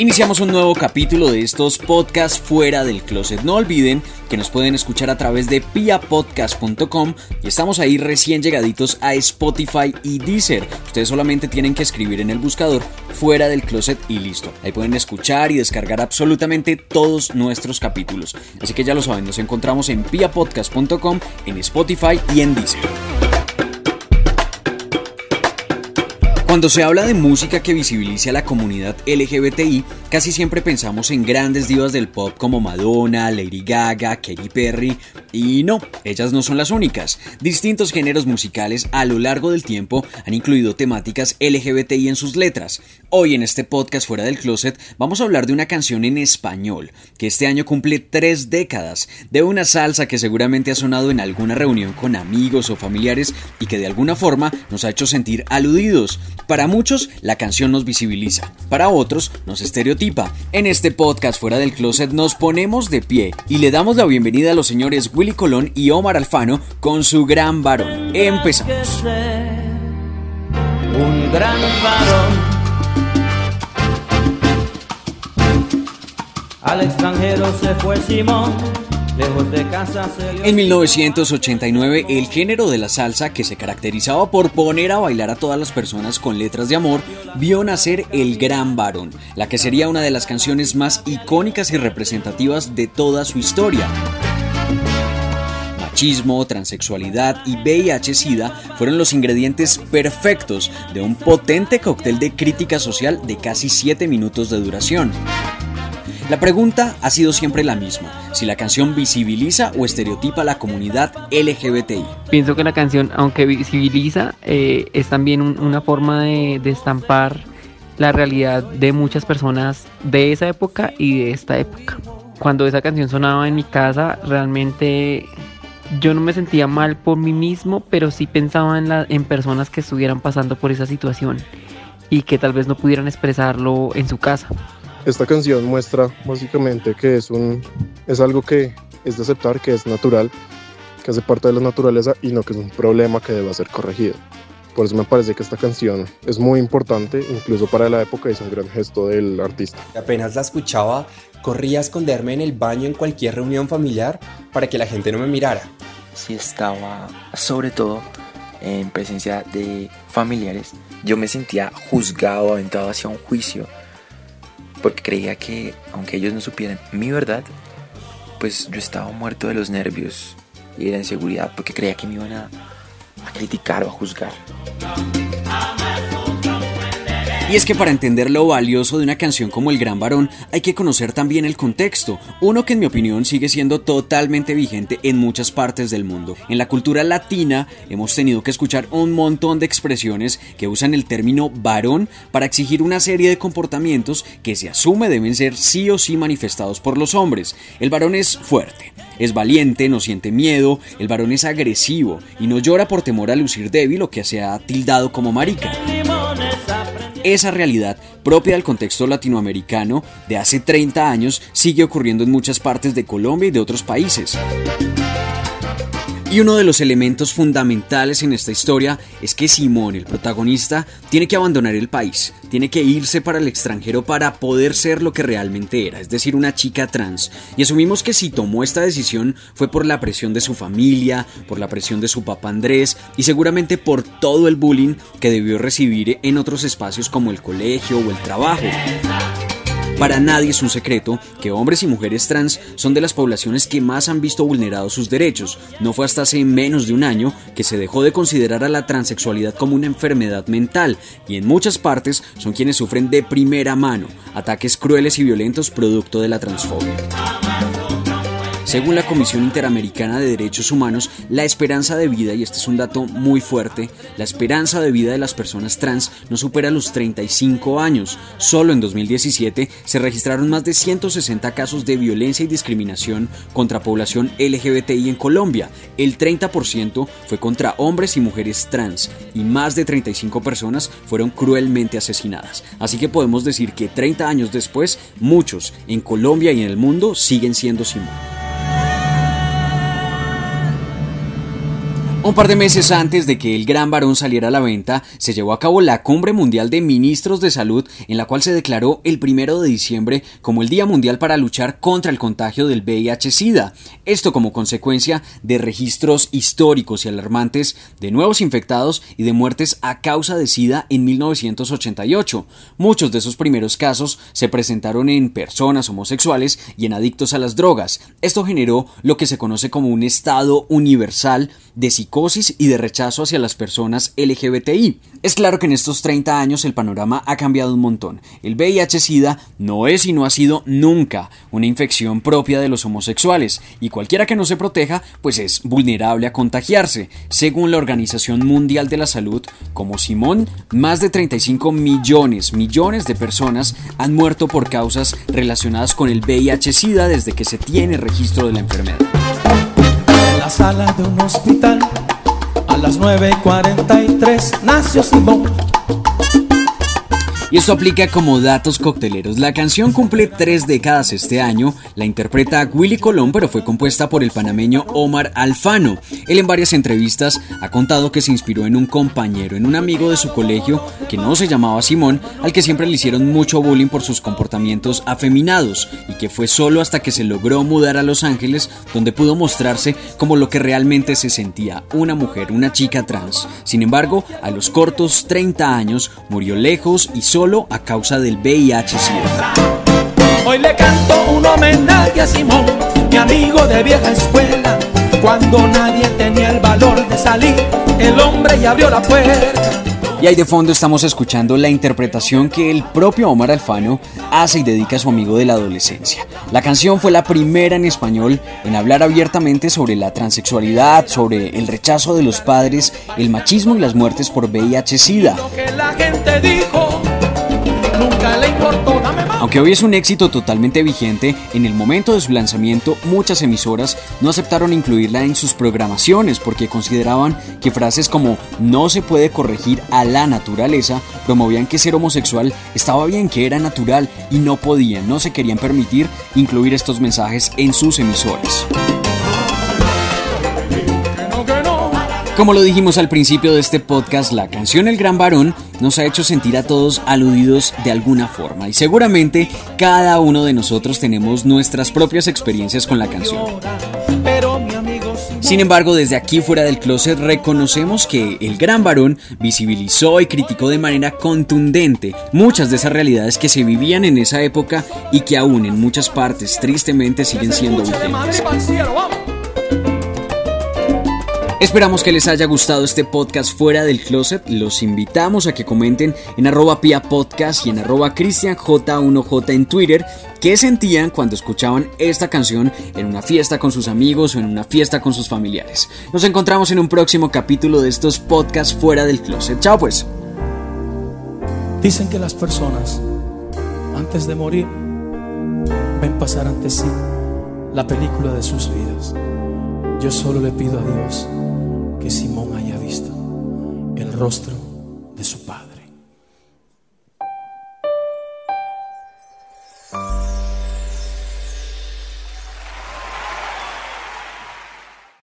Iniciamos un nuevo capítulo de estos podcasts fuera del closet. No olviden que nos pueden escuchar a través de piapodcast.com y estamos ahí recién llegaditos a Spotify y Deezer. Ustedes solamente tienen que escribir en el buscador fuera del closet y listo. Ahí pueden escuchar y descargar absolutamente todos nuestros capítulos. Así que ya lo saben, nos encontramos en piapodcast.com, en Spotify y en Deezer. Cuando se habla de música que visibilice a la comunidad LGBTI, casi siempre pensamos en grandes divas del pop como Madonna, Lady Gaga, Katy Perry, y no, ellas no son las únicas. Distintos géneros musicales a lo largo del tiempo han incluido temáticas LGBTI en sus letras. Hoy en este podcast fuera del closet vamos a hablar de una canción en español, que este año cumple tres décadas, de una salsa que seguramente ha sonado en alguna reunión con amigos o familiares y que de alguna forma nos ha hecho sentir aludidos. Para muchos, la canción nos visibiliza, para otros, nos estereotipa. En este podcast Fuera del Closet nos ponemos de pie y le damos la bienvenida a los señores Willy Colón y Omar Alfano con su gran varón. Empezamos. Un gran varón. Al extranjero se fue Simón en 1989, el género de la salsa, que se caracterizaba por poner a bailar a todas las personas con letras de amor, vio nacer El Gran Varón, la que sería una de las canciones más icónicas y representativas de toda su historia. Machismo, transexualidad y VIH-Sida fueron los ingredientes perfectos de un potente cóctel de crítica social de casi 7 minutos de duración. La pregunta ha sido siempre la misma, si la canción visibiliza o estereotipa a la comunidad LGBTI. Pienso que la canción, aunque visibiliza, eh, es también una forma de, de estampar la realidad de muchas personas de esa época y de esta época. Cuando esa canción sonaba en mi casa, realmente yo no me sentía mal por mí mismo, pero sí pensaba en, la, en personas que estuvieran pasando por esa situación y que tal vez no pudieran expresarlo en su casa. Esta canción muestra básicamente que es, un, es algo que es de aceptar, que es natural, que hace parte de la naturaleza y no que es un problema que deba ser corregido. Por eso me parece que esta canción es muy importante, incluso para la época, y es un gran gesto del artista. Apenas la escuchaba, corría a esconderme en el baño en cualquier reunión familiar para que la gente no me mirara. Si estaba, sobre todo, en presencia de familiares, yo me sentía juzgado, aventado hacia un juicio porque creía que aunque ellos no supieran mi verdad, pues yo estaba muerto de los nervios y de la inseguridad porque creía que me iban a, a criticar o a juzgar. Y es que para entender lo valioso de una canción como El Gran Varón hay que conocer también el contexto, uno que en mi opinión sigue siendo totalmente vigente en muchas partes del mundo. En la cultura latina hemos tenido que escuchar un montón de expresiones que usan el término varón para exigir una serie de comportamientos que se asume deben ser sí o sí manifestados por los hombres. El varón es fuerte, es valiente, no siente miedo, el varón es agresivo y no llora por temor a lucir débil o que se ha tildado como marica. Esa realidad, propia del contexto latinoamericano de hace 30 años, sigue ocurriendo en muchas partes de Colombia y de otros países. Y uno de los elementos fundamentales en esta historia es que Simón, el protagonista, tiene que abandonar el país, tiene que irse para el extranjero para poder ser lo que realmente era, es decir, una chica trans. Y asumimos que si tomó esta decisión fue por la presión de su familia, por la presión de su papá Andrés y seguramente por todo el bullying que debió recibir en otros espacios como el colegio o el trabajo. Para nadie es un secreto que hombres y mujeres trans son de las poblaciones que más han visto vulnerados sus derechos. No fue hasta hace menos de un año que se dejó de considerar a la transexualidad como una enfermedad mental y en muchas partes son quienes sufren de primera mano ataques crueles y violentos producto de la transfobia. Según la Comisión Interamericana de Derechos Humanos, la esperanza de vida, y este es un dato muy fuerte, la esperanza de vida de las personas trans no supera los 35 años. Solo en 2017 se registraron más de 160 casos de violencia y discriminación contra población LGBTI en Colombia. El 30% fue contra hombres y mujeres trans y más de 35 personas fueron cruelmente asesinadas. Así que podemos decir que 30 años después, muchos en Colombia y en el mundo siguen siendo Simón. Un par de meses antes de que el gran varón saliera a la venta, se llevó a cabo la Cumbre Mundial de Ministros de Salud, en la cual se declaró el primero de diciembre como el Día Mundial para luchar contra el contagio del VIH-Sida. Esto como consecuencia de registros históricos y alarmantes de nuevos infectados y de muertes a causa de SIDA en 1988. Muchos de esos primeros casos se presentaron en personas homosexuales y en adictos a las drogas. Esto generó lo que se conoce como un estado universal de psicosis y de rechazo hacia las personas LGBTI. Es claro que en estos 30 años el panorama ha cambiado un montón. El VIH-Sida no es y no ha sido nunca una infección propia de los homosexuales, y cualquiera que no se proteja, pues es vulnerable a contagiarse. Según la Organización Mundial de la Salud, como Simón, más de 35 millones, millones de personas han muerto por causas relacionadas con el VIH-Sida desde que se tiene registro de la enfermedad. Sala de un hospital a las 9.43 nació Simón. Y esto aplica como datos cocteleros. La canción cumple tres décadas este año. La interpreta Willy Colón, pero fue compuesta por el panameño Omar Alfano. Él en varias entrevistas ha contado que se inspiró en un compañero, en un amigo de su colegio que no se llamaba Simón, al que siempre le hicieron mucho bullying por sus comportamientos afeminados y que fue solo hasta que se logró mudar a Los Ángeles donde pudo mostrarse como lo que realmente se sentía, una mujer, una chica trans. Sin embargo, a los cortos 30 años murió lejos y solo solo a causa del VIH-Sida. Hoy le canto un homenaje a Simón, mi amigo de vieja escuela. Cuando nadie tenía el valor de salir, el hombre ya abrió la puerta. Y ahí de fondo estamos escuchando la interpretación que el propio Omar Alfano hace y dedica a su amigo de la adolescencia. La canción fue la primera en español en hablar abiertamente sobre la transexualidad, sobre el rechazo de los padres, el machismo y las muertes por VIH-Sida. Aunque hoy es un éxito totalmente vigente, en el momento de su lanzamiento muchas emisoras no aceptaron incluirla en sus programaciones porque consideraban que frases como no se puede corregir a la naturaleza promovían que ser homosexual estaba bien, que era natural y no podían, no se querían permitir incluir estos mensajes en sus emisoras. Como lo dijimos al principio de este podcast, la canción El Gran Varón nos ha hecho sentir a todos aludidos de alguna forma y seguramente cada uno de nosotros tenemos nuestras propias experiencias con la canción. Sin embargo, desde aquí fuera del closet reconocemos que el gran varón visibilizó y criticó de manera contundente muchas de esas realidades que se vivían en esa época y que aún en muchas partes tristemente siguen siendo vigentes. Esperamos que les haya gustado este podcast fuera del closet. Los invitamos a que comenten en arroba y en arroba cristianj1j en Twitter qué sentían cuando escuchaban esta canción en una fiesta con sus amigos o en una fiesta con sus familiares. Nos encontramos en un próximo capítulo de estos podcasts fuera del closet. Chao pues. Dicen que las personas antes de morir ven pasar ante sí la película de sus vidas. Yo solo le pido a Dios que Simón haya visto el rostro de su padre.